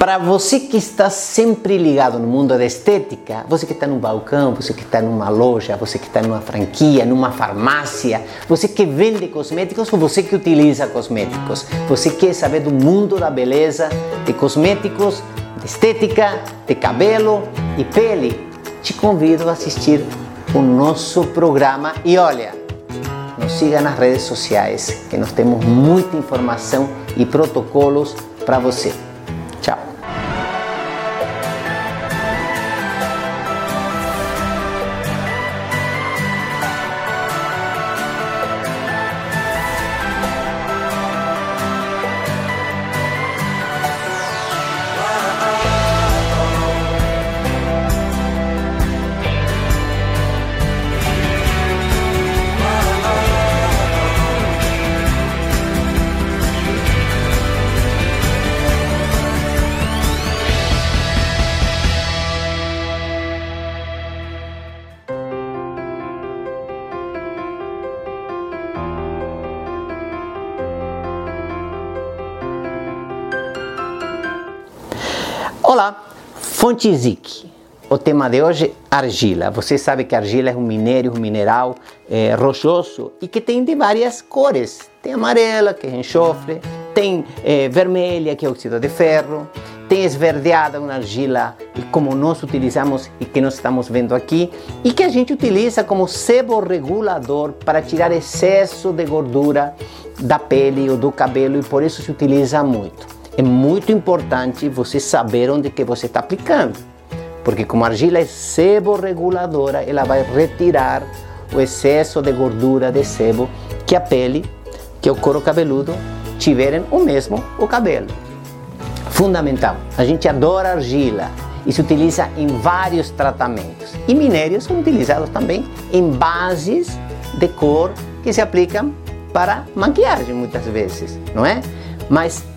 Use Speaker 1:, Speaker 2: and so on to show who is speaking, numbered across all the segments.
Speaker 1: Para você que está sempre ligado no mundo da estética, você que está no balcão, você que está numa loja, você que está numa franquia, numa farmácia, você que vende cosméticos ou você que utiliza cosméticos, você quer saber do mundo da beleza, de cosméticos, de estética, de cabelo e pele, te convido a assistir o nosso programa. E olha, nos siga nas redes sociais que nós temos muita informação e protocolos para você. Olá, Fontizic. O tema de hoje, argila. Você sabe que argila é um minério, um mineral é, rochoso e que tem de várias cores. Tem amarela, que é enxofre, tem é, vermelha, que é óxido de ferro, tem esverdeada, uma argila como nós utilizamos e que nós estamos vendo aqui, e que a gente utiliza como sebo regulador para tirar excesso de gordura da pele ou do cabelo e por isso se utiliza muito é muito importante você saber onde que você está aplicando. Porque como a argila é sebo reguladora, ela vai retirar o excesso de gordura de sebo que a pele, que o couro cabeludo tiverem o mesmo o cabelo. Fundamental. A gente adora argila e se utiliza em vários tratamentos. E minérios são utilizados também em bases de cor que se aplicam para maquiagem muitas vezes, não é? Mas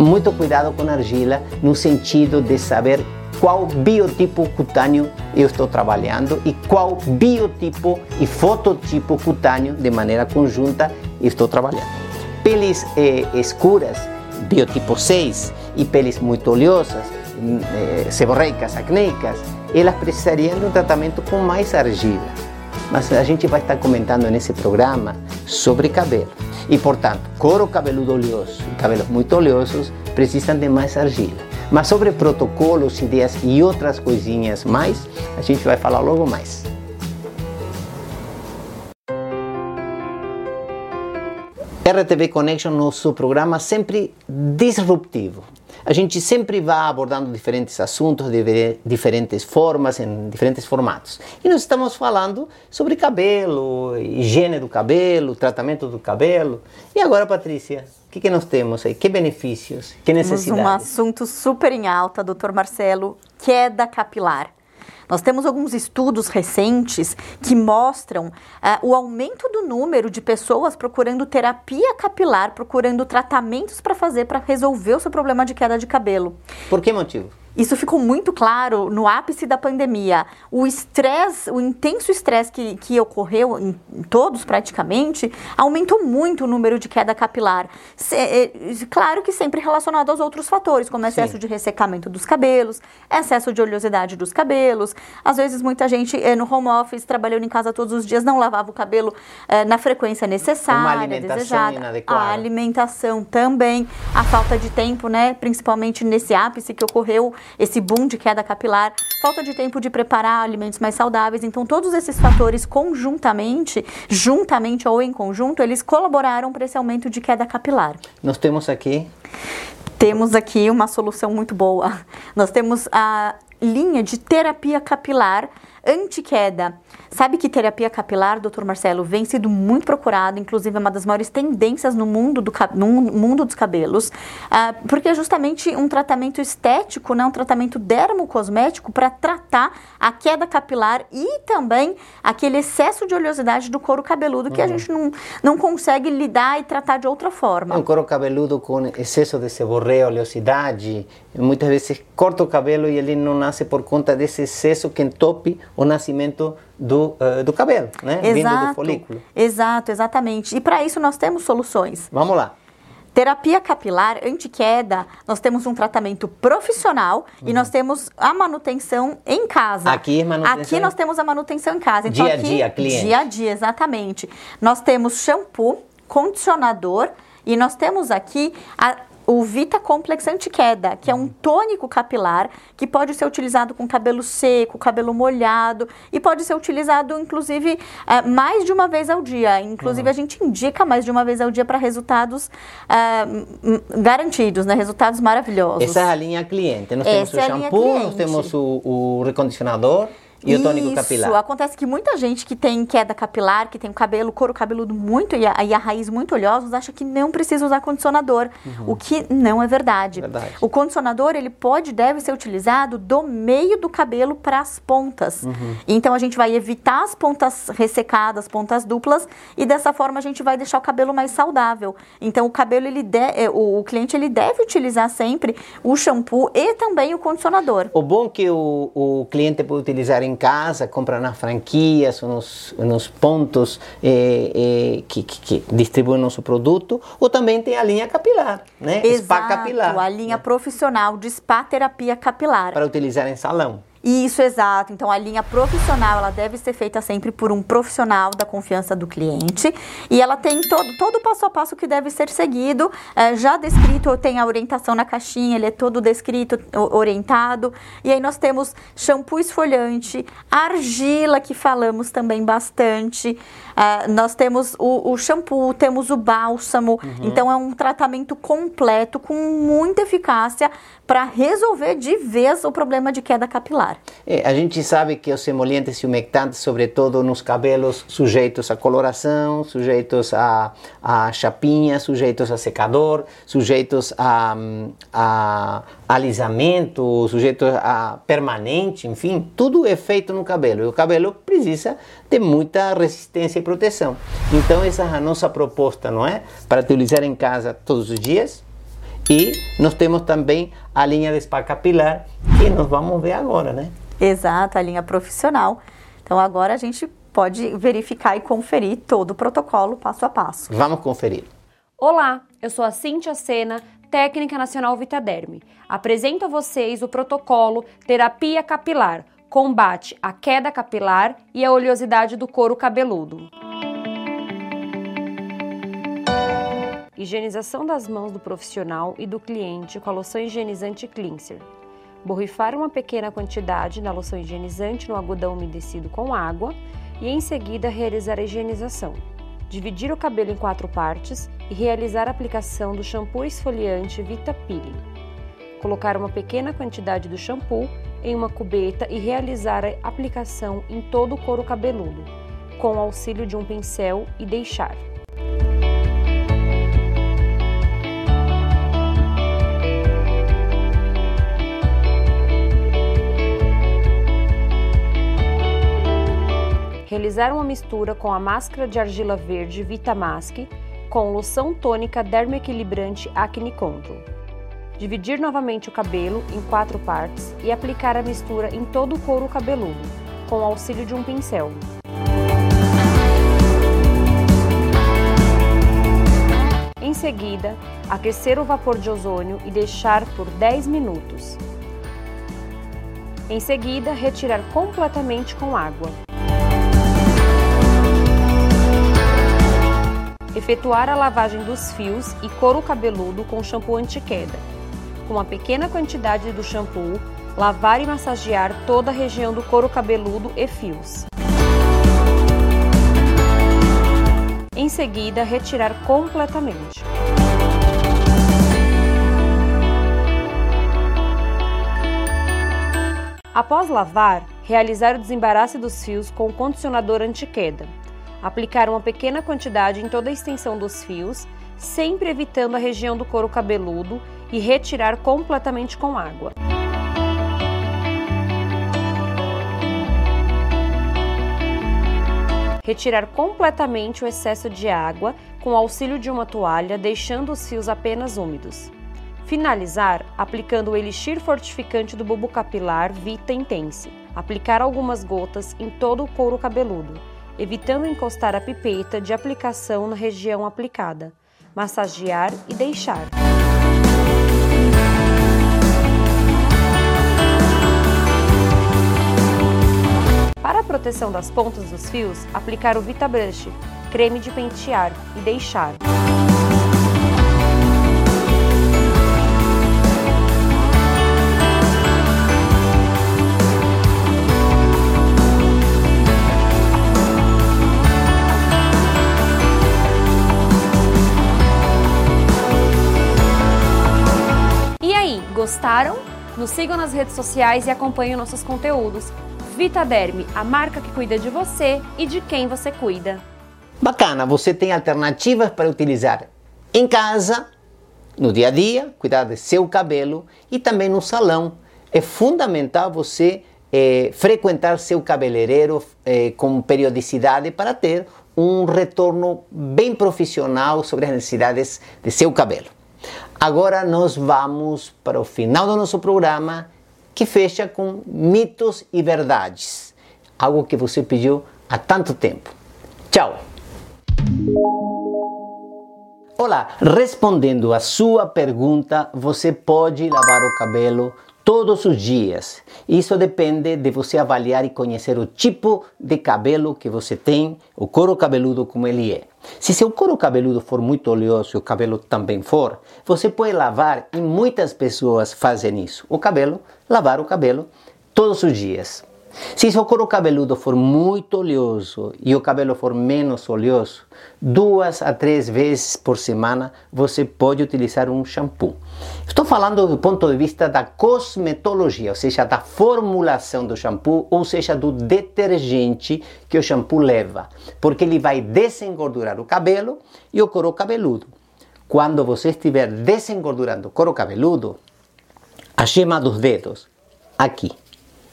Speaker 1: muito cuidado com argila no sentido de saber qual biotipo cutâneo eu estou trabalhando e qual biotipo e fototipo cutâneo de maneira conjunta eu estou trabalhando. Peles eh, escuras, biotipo 6, e peles muito oleosas, eh, seborreicas, acneicas, elas precisariam de um tratamento com mais argila. Mas a gente vai estar comentando nesse programa sobre cabelo. E, portanto, couro cabeludo oleoso e cabelos muito oleosos precisam de mais argila. Mas sobre protocolos, ideias e outras coisinhas mais, a gente vai falar logo mais. RTV Connection, nosso programa sempre disruptivo. A gente sempre vai abordando diferentes assuntos de diferentes formas, em diferentes formatos. E nós estamos falando sobre cabelo, higiene do cabelo, tratamento do cabelo. E agora, Patrícia, o que, que nós temos aí? Que benefícios? Que necessidades?
Speaker 2: Temos um assunto super em alta, doutor Marcelo, queda capilar. Nós temos alguns estudos recentes que mostram uh, o aumento do número de pessoas procurando terapia capilar, procurando tratamentos para fazer para resolver o seu problema de queda de cabelo.
Speaker 1: Por que motivo?
Speaker 2: Isso ficou muito claro no ápice da pandemia. O estresse, o intenso estresse que, que ocorreu em todos praticamente, aumentou muito o número de queda capilar. Se, é, claro que sempre relacionado aos outros fatores, como excesso Sim. de ressecamento dos cabelos, excesso de oleosidade dos cabelos. Às vezes, muita gente é, no home office, trabalhando em casa todos os dias, não lavava o cabelo é, na frequência necessária, Uma alimentação desejada. Inadequada. A alimentação também, a falta de tempo, né? Principalmente nesse ápice que ocorreu esse boom de queda capilar, falta de tempo de preparar alimentos mais saudáveis. Então, todos esses fatores conjuntamente, juntamente ou em conjunto, eles colaboraram para esse aumento de queda capilar.
Speaker 1: Nós temos aqui
Speaker 2: temos aqui uma solução muito boa. Nós temos a linha de terapia capilar anti-queda. Sabe que terapia capilar, doutor Marcelo, vem sido muito procurado, inclusive é uma das maiores tendências no mundo, do, no mundo dos cabelos, uh, porque é justamente um tratamento estético, né, um tratamento dermocosmético para tratar a queda capilar e também aquele excesso de oleosidade do couro cabeludo que uhum. a gente não, não consegue lidar e tratar de outra forma.
Speaker 1: Um couro cabeludo com excesso de seborreia, oleosidade, muitas vezes corta o cabelo e ele não nasce por conta desse excesso que entope o nascimento do, uh, do cabelo, né?
Speaker 2: Exato, Vindo do folículo. Exato, exatamente. E para isso nós temos soluções.
Speaker 1: Vamos lá.
Speaker 2: Terapia capilar anti-queda, nós temos um tratamento profissional uhum. e nós temos a manutenção em casa.
Speaker 1: Aqui manutenção.
Speaker 2: Aqui nós temos a manutenção em casa.
Speaker 1: Então, dia
Speaker 2: aqui,
Speaker 1: a dia, cliente.
Speaker 2: Dia a dia, exatamente. Nós temos shampoo, condicionador e nós temos aqui a, o Vita Complex Anti-Queda, que é um tônico capilar que pode ser utilizado com cabelo seco, cabelo molhado e pode ser utilizado, inclusive, é, mais de uma vez ao dia. Inclusive, uhum. a gente indica mais de uma vez ao dia para resultados é, garantidos, né? Resultados maravilhosos.
Speaker 1: Essa é a linha cliente. Nós temos Essa o é shampoo, nós temos o, o recondicionador. E o tônico capilar?
Speaker 2: Isso, acontece que muita gente que tem queda capilar, que tem o cabelo, couro cabeludo muito e a, e a raiz muito oleosos, acha que não precisa usar condicionador, uhum. o que não é verdade. verdade. O condicionador, ele pode, deve ser utilizado do meio do cabelo para as pontas. Uhum. Então, a gente vai evitar as pontas ressecadas, pontas duplas, e dessa forma a gente vai deixar o cabelo mais saudável. Então, o cabelo, ele de, é, o, o cliente, ele deve utilizar sempre o shampoo e também o condicionador.
Speaker 1: O bom é que o, o cliente pode utilizar em em casa, compra nas franquias, nos, nos pontos eh, eh, que, que, que, distribuem nosso produto, ou também tem a linha capilar, né?
Speaker 2: Exato, spa capilar. a linha né? profissional de spa terapia capilar.
Speaker 1: Para utilizar em salão.
Speaker 2: Isso, exato. Então, a linha profissional, ela deve ser feita sempre por um profissional da confiança do cliente. E ela tem todo, todo o passo a passo que deve ser seguido, é, já descrito, tem a orientação na caixinha, ele é todo descrito, orientado. E aí nós temos shampoo esfoliante, argila, que falamos também bastante. É, nós temos o, o, shampoo, temos o bálsamo. Uhum. Então, é um tratamento completo, com muita eficácia, para resolver de vez o problema de queda capilar.
Speaker 1: É, a gente sabe que os emolientes e umectantes, sobretudo nos cabelos sujeitos à coloração, sujeitos a, a chapinha, sujeitos a secador, sujeitos a, a alisamento, sujeitos a permanente, enfim, tudo é feito no cabelo. E o cabelo precisa de muita resistência e proteção. Então essa é a nossa proposta, não é? Para utilizar em casa todos os dias e nós temos também a linha de spa capilar, que nós vamos ver agora, né?
Speaker 2: Exato, a linha profissional. Então agora a gente pode verificar e conferir todo o protocolo passo a passo.
Speaker 1: Vamos conferir.
Speaker 3: Olá, eu sou a Cintia Sena, técnica nacional Vitaderme. Apresento a vocês o protocolo Terapia Capilar, combate a queda capilar e a oleosidade do couro cabeludo. Higienização das mãos do profissional e do cliente com a loção higienizante Cleanser. Borrifar uma pequena quantidade da loção higienizante no algodão umedecido com água e em seguida realizar a higienização. Dividir o cabelo em quatro partes e realizar a aplicação do shampoo esfoliante Vita Peeling. Colocar uma pequena quantidade do shampoo em uma cubeta e realizar a aplicação em todo o couro cabeludo, com o auxílio de um pincel e deixar. Realizar uma mistura com a máscara de argila verde Vitamask com loção tônica dermoequilibrante Acne Control. Dividir novamente o cabelo em quatro partes e aplicar a mistura em todo o couro cabeludo, com o auxílio de um pincel. Em seguida, aquecer o vapor de ozônio e deixar por 10 minutos. Em seguida, retirar completamente com água. Efetuar a lavagem dos fios e couro cabeludo com shampoo anti-queda. Com uma pequena quantidade do shampoo, lavar e massagear toda a região do couro cabeludo e fios. Em seguida, retirar completamente. Após lavar, realizar o desembaraço dos fios com o condicionador anti-queda Aplicar uma pequena quantidade em toda a extensão dos fios, sempre evitando a região do couro cabeludo e retirar completamente com água. Retirar completamente o excesso de água com auxílio de uma toalha, deixando os fios apenas úmidos. Finalizar aplicando o elixir fortificante do bulbo capilar Vita Intense. Aplicar algumas gotas em todo o couro cabeludo evitando encostar a pipeta de aplicação na região aplicada. massagear e deixar. Para a proteção das pontas dos fios, aplicar o Vita Brush, creme de pentear e deixar. Gostaram? Nos sigam nas redes sociais e acompanhem nossos conteúdos. Vitaderme, a marca que cuida de você e de quem você cuida.
Speaker 1: Bacana, você tem alternativas para utilizar em casa, no dia a dia, cuidar de seu cabelo e também no salão. É fundamental você eh, frequentar seu cabeleireiro eh, com periodicidade para ter um retorno bem profissional sobre as necessidades de seu cabelo. Agora nós vamos para o final do nosso programa que fecha com mitos e verdades. Algo que você pediu há tanto tempo. Tchau! Olá, respondendo a sua pergunta, você pode lavar o cabelo todos os dias. Isso depende de você avaliar e conhecer o tipo de cabelo que você tem, o couro cabeludo como ele é. Se seu couro cabeludo for muito oleoso e o cabelo também for, você pode lavar e muitas pessoas fazem isso. O cabelo, lavar o cabelo todos os dias. Se seu couro cabeludo for muito oleoso e o cabelo for menos oleoso, duas a três vezes por semana você pode utilizar um shampoo. Estou falando do ponto de vista da cosmetologia, ou seja, da formulação do shampoo, ou seja, do detergente que o shampoo leva, porque ele vai desengordurar o cabelo e o couro cabeludo. Quando você estiver desengordurando o couro cabeludo, a gema dos dedos, aqui,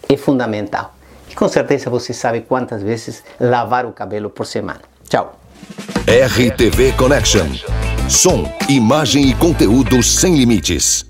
Speaker 1: é fundamental. E com certeza você sabe quantas vezes lavar o cabelo por semana. Tchau.
Speaker 4: RTV Connection. Som, imagem e conteúdo sem limites.